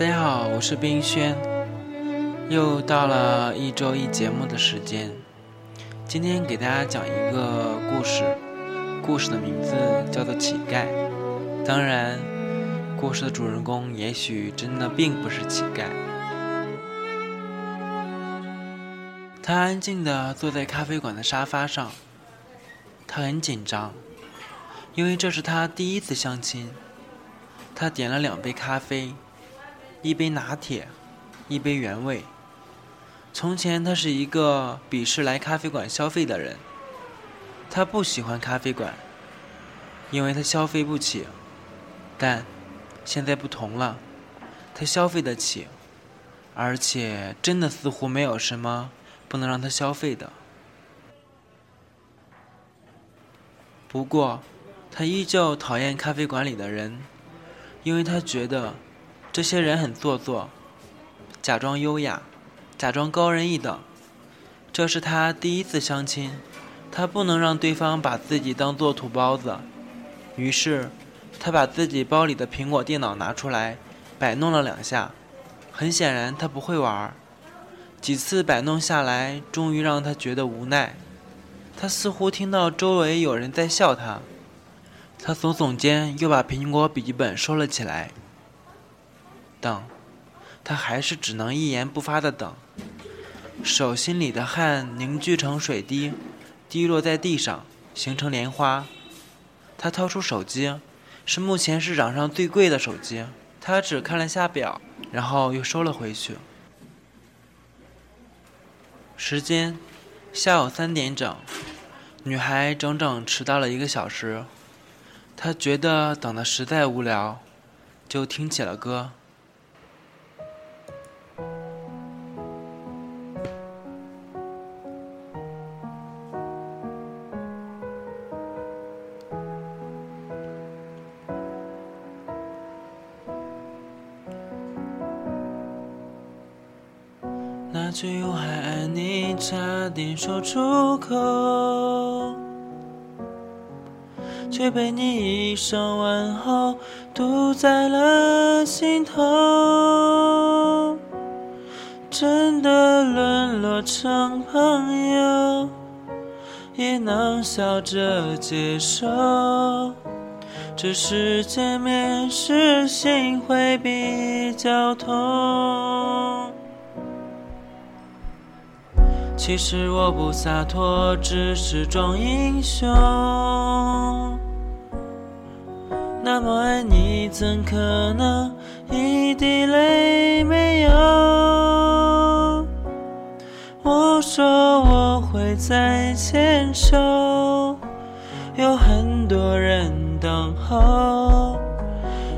大家好，我是冰轩，又到了一周一节目的时间。今天给大家讲一个故事，故事的名字叫做《乞丐》。当然，故事的主人公也许真的并不是乞丐。他安静地坐在咖啡馆的沙发上，他很紧张，因为这是他第一次相亲。他点了两杯咖啡，一杯拿铁，一杯原味。从前他是一个鄙视来咖啡馆消费的人，他不喜欢咖啡馆，因为他消费不起。但现在不同了，他消费得起，而且真的似乎没有什么不能让他消费的。不过，他依旧讨厌咖啡馆里的人。因为他觉得这些人很做作，假装优雅，假装高人一等。这是他第一次相亲，他不能让对方把自己当做土包子。于是，他把自己包里的苹果电脑拿出来，摆弄了两下。很显然，他不会玩。几次摆弄下来，终于让他觉得无奈。他似乎听到周围有人在笑他。他耸耸肩，又把苹果笔记本收了起来。等，他还是只能一言不发的等。手心里的汗凝聚成水滴，滴落在地上，形成莲花。他掏出手机，是目前市场上最贵的手机。他只看了下表，然后又收了回去。时间，下午三点整。女孩整整迟到了一个小时。他觉得等的实在无聊，就听起了歌。那句“我还爱你”差点说出口。却被你一声问候堵在了心头，真的沦落成朋友，也能笑着接受。只是见面时心会比较痛。其实我不洒脱，只是装英雄。那么爱你，怎可能一滴泪没有？我说我会再牵手，有很多人等候，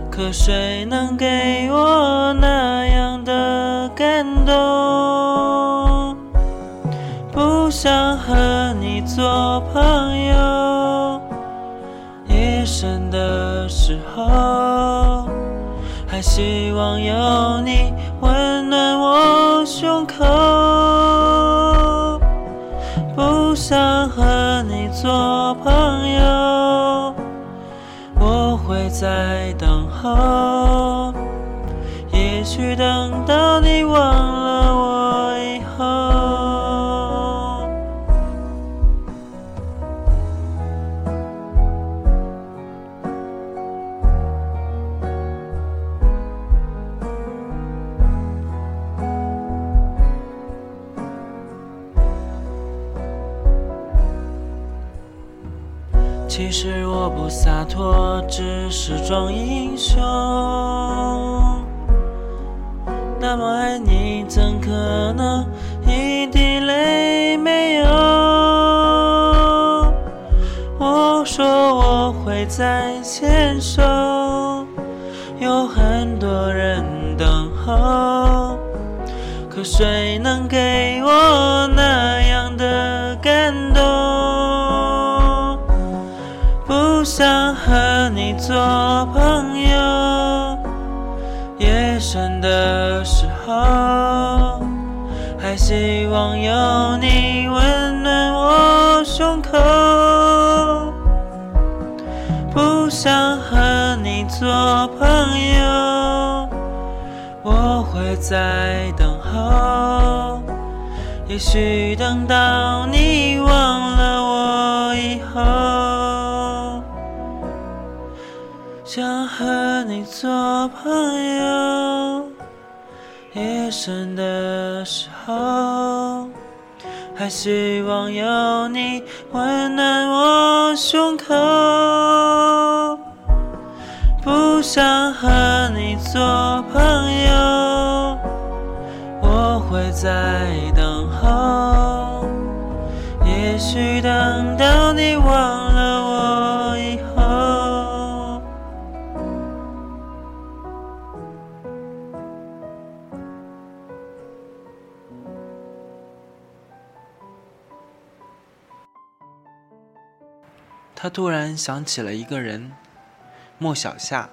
可谁能给我那样的感动？想和你做朋友。夜深的时候，还希望有你温暖我胸口。不想和你做朋友，我会在等候。其实我不洒脱，只是装英雄。那么爱你，怎可能一滴泪没有？我说我会再牵手，有很多人等候，可谁想和你做朋友，夜深的时候，还希望有你温暖我胸口。不想和你做朋友，我会在等候。也许等到你忘了我以后，和你做朋友。夜深的时候，还希望有你温暖我胸口。不想和你做朋友，我会在等候。也许等到你忘他突然想起了一个人，莫小夏，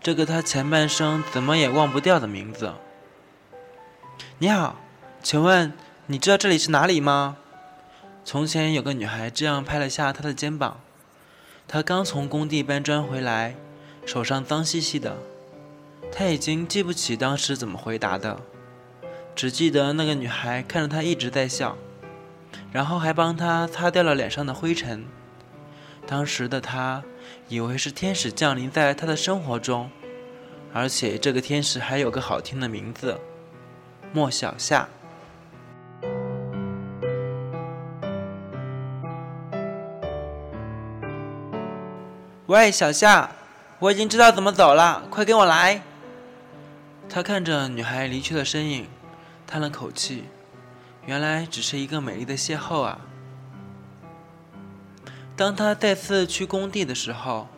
这个他前半生怎么也忘不掉的名字。你好，请问你知道这里是哪里吗？从前有个女孩这样拍了下他的肩膀。他刚从工地搬砖回来，手上脏兮兮的。他已经记不起当时怎么回答的，只记得那个女孩看着他一直在笑，然后还帮他擦掉了脸上的灰尘。当时的他以为是天使降临在他的生活中，而且这个天使还有个好听的名字——莫小夏。喂，小夏，我已经知道怎么走了，快跟我来。他看着女孩离去的身影，叹了口气，原来只是一个美丽的邂逅啊。当他再次去工地的时候，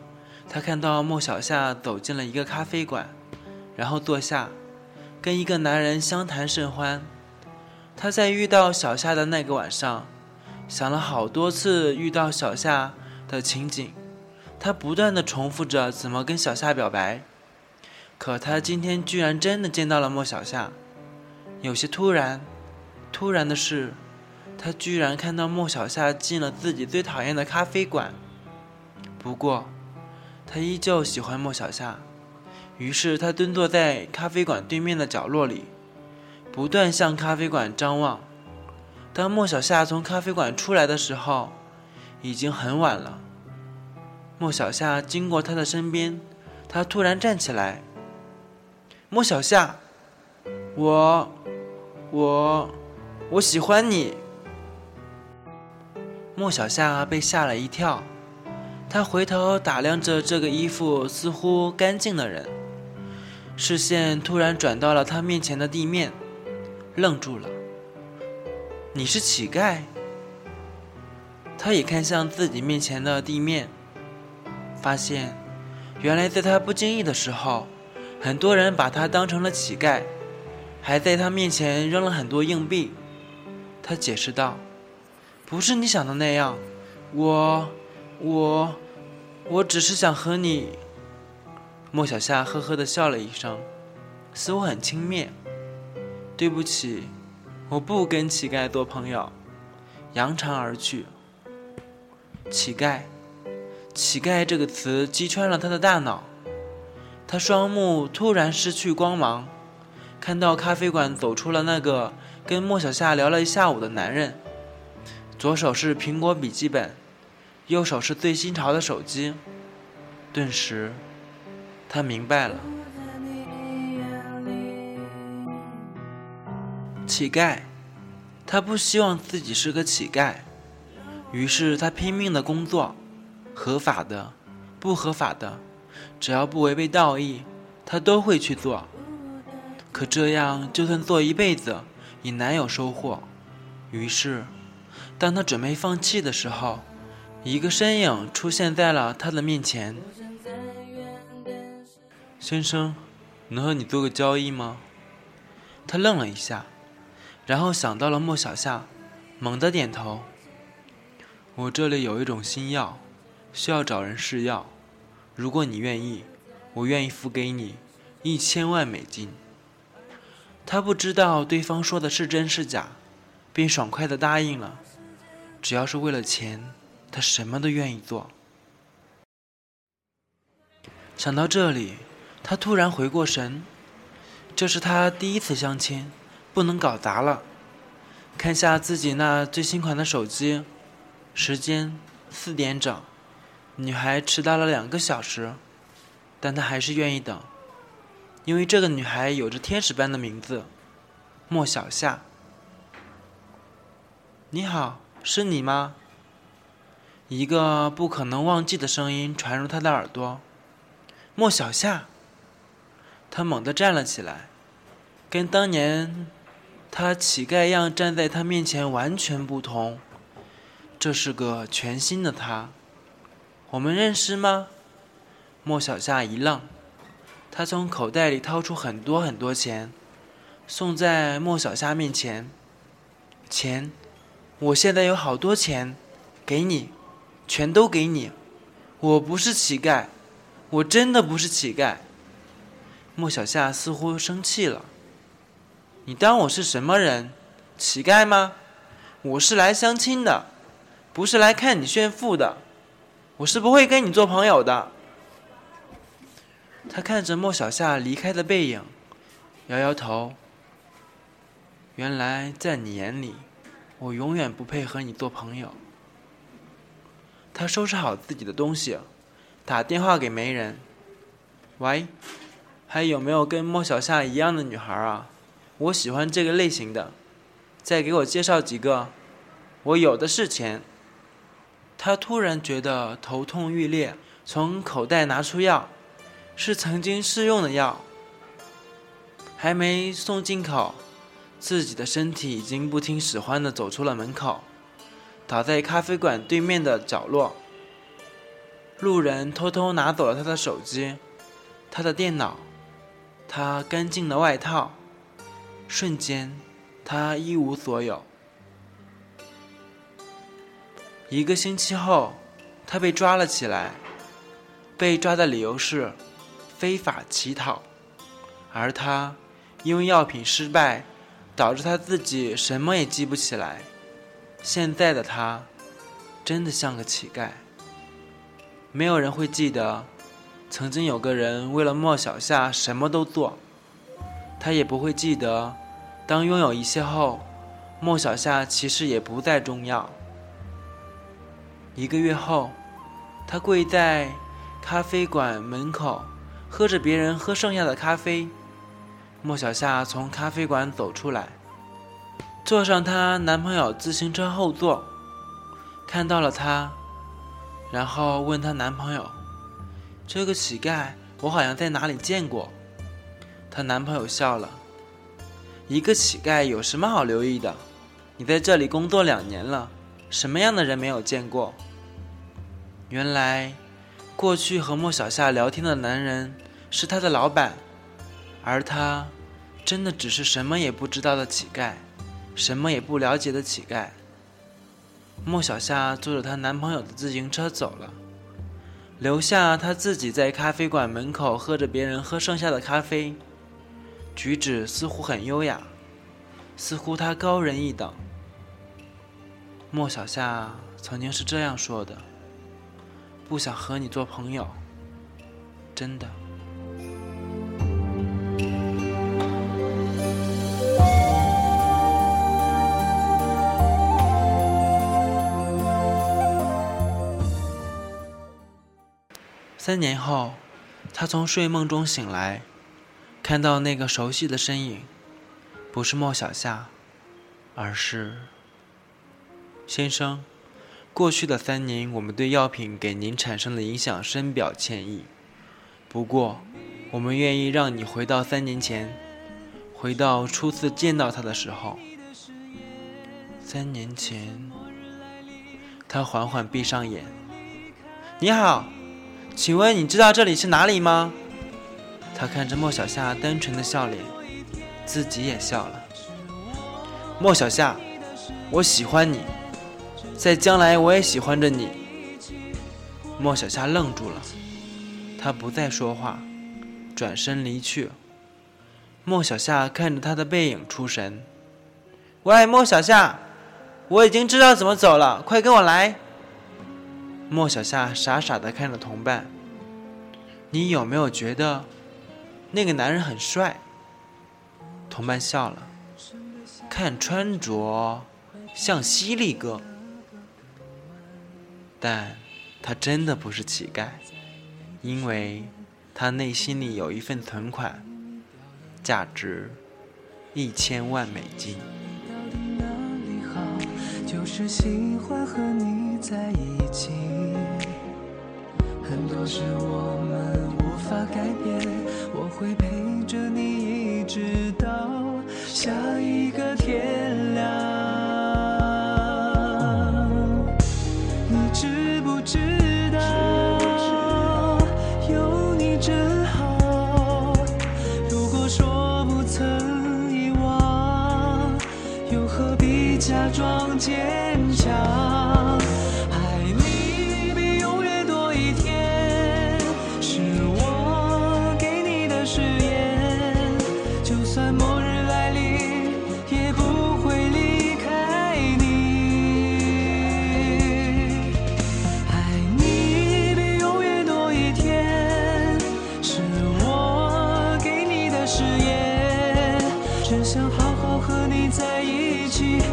他看到莫小夏走进了一个咖啡馆，然后坐下，跟一个男人相谈甚欢。他在遇到小夏的那个晚上，想了好多次遇到小夏的情景。他不断的重复着怎么跟小夏表白，可他今天居然真的见到了莫小夏，有些突然。突然的是，他居然看到莫小夏进了自己最讨厌的咖啡馆。不过，他依旧喜欢莫小夏，于是他蹲坐在咖啡馆对面的角落里，不断向咖啡馆张望。当莫小夏从咖啡馆出来的时候，已经很晚了。莫小夏经过他的身边，他突然站起来。莫小夏，我，我，我喜欢你。莫小夏被吓了一跳，他回头打量着这个衣服似乎干净的人，视线突然转到了他面前的地面，愣住了。你是乞丐？他也看向自己面前的地面。发现，原来在他不经意的时候，很多人把他当成了乞丐，还在他面前扔了很多硬币。他解释道：“不是你想的那样，我，我，我只是想和你。”莫小夏呵呵的笑了一声，似乎很轻蔑。“对不起，我不跟乞丐做朋友。”扬长而去。乞丐。乞丐这个词击穿了他的大脑，他双目突然失去光芒，看到咖啡馆走出了那个跟莫小夏聊了一下午的男人，左手是苹果笔记本，右手是最新潮的手机，顿时，他明白了，乞丐，他不希望自己是个乞丐，于是他拼命的工作。合法的，不合法的，只要不违背道义，他都会去做。可这样，就算做一辈子，也难有收获。于是，当他准备放弃的时候，一个身影出现在了他的面前。先生，能和你做个交易吗？他愣了一下，然后想到了莫小夏，猛地点头。我这里有一种新药。需要找人试药，如果你愿意，我愿意付给你一千万美金。他不知道对方说的是真是假，便爽快的答应了。只要是为了钱，他什么都愿意做。想到这里，他突然回过神，这是他第一次相亲，不能搞砸了。看下自己那最新款的手机，时间四点整，女孩迟到了两个小时，但他还是愿意等，因为这个女孩有着天使般的名字，莫小夏。你好，是你吗？一个不可能忘记的声音传入他的耳朵。莫小夏。他猛地站了起来，跟当年他乞丐样站在他面前完全不同。这是个全新的他。我们认识吗？莫小夏一愣，他从口袋里掏出很多很多钱，送在莫小夏面前。钱。我现在有好多钱，给你，全都给你。我不是乞丐，我真的不是乞丐。莫小夏似乎生气了。你当我是什么人？乞丐吗？我是来相亲的，不是来看你炫富的。我是不会跟你做朋友的。他看着莫小夏离开的背影，摇摇头。原来在你眼里。我永远不配和你做朋友。他收拾好自己的东西，打电话给媒人：“喂，还有没有跟莫小夏一样的女孩啊？我喜欢这个类型的，再给我介绍几个。我有的是钱。”他突然觉得头痛欲裂，从口袋拿出药，是曾经试用的药，还没送进口。自己的身体已经不听使唤的走出了门口，倒在咖啡馆对面的角落。路人偷偷拿走了他的手机，他的电脑，他干净的外套。瞬间，他一无所有。一个星期后，他被抓了起来，被抓的理由是非法乞讨，而他因为药品失败。导致他自己什么也记不起来。现在的他，真的像个乞丐。没有人会记得，曾经有个人为了莫小夏什么都做。他也不会记得，当拥有一切后，莫小夏其实也不再重要。一个月后，他跪在咖啡馆门口，喝着别人喝剩下的咖啡。莫小夏从咖啡馆走出来，坐上她男朋友自行车后座，看到了他，然后问她男朋友：“这个乞丐，我好像在哪里见过。”她男朋友笑了：“一个乞丐有什么好留意的？你在这里工作两年了，什么样的人没有见过？”原来，过去和莫小夏聊天的男人是她的老板。而他，真的只是什么也不知道的乞丐，什么也不了解的乞丐。莫小夏坐着她男朋友的自行车走了，留下她自己在咖啡馆门口喝着别人喝剩下的咖啡，举止似乎很优雅，似乎她高人一等。莫小夏曾经是这样说的：“不想和你做朋友，真的。”三年后，他从睡梦中醒来，看到那个熟悉的身影，不是莫小夏，而是先生。过去的三年，我们对药品给您产生的影响深表歉意。不过，我们愿意让你回到三年前，回到初次见到他的时候。三年前，他缓缓闭上眼。你好。请问你知道这里是哪里吗？他看着莫小夏单纯的笑脸，自己也笑了。莫小夏，我喜欢你，在将来我也喜欢着你。莫小夏愣住了，他不再说话，转身离去。莫小夏看着他的背影出神。喂，莫小夏，我已经知道怎么走了，快跟我来。莫小夏傻傻的看着同伴，你有没有觉得那个男人很帅？同伴笑了，看穿着像犀利哥，但他真的不是乞丐，因为他内心里有一份存款，价值一千万美金。就是喜欢和你在一起，很多事我们无法改变，我会陪着你一直到下一个天亮。你知不知道有你真好？如果说不曾遗忘，又何必假装坚强？起。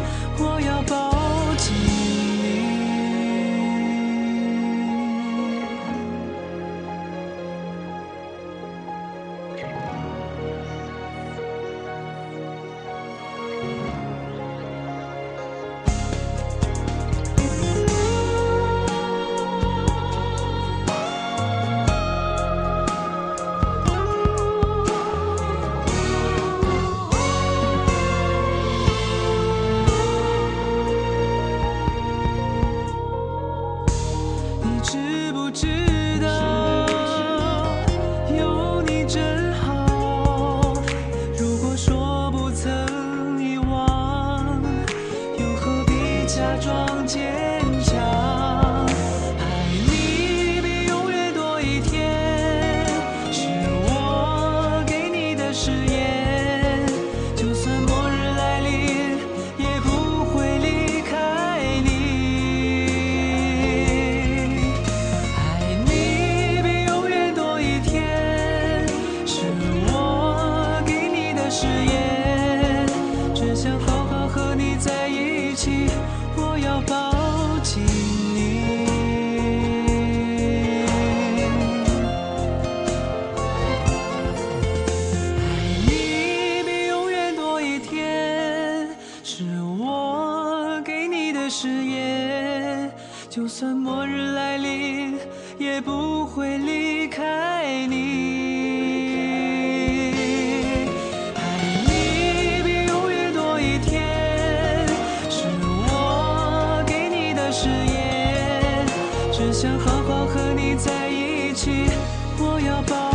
知不知想好好和你在一起，我要抱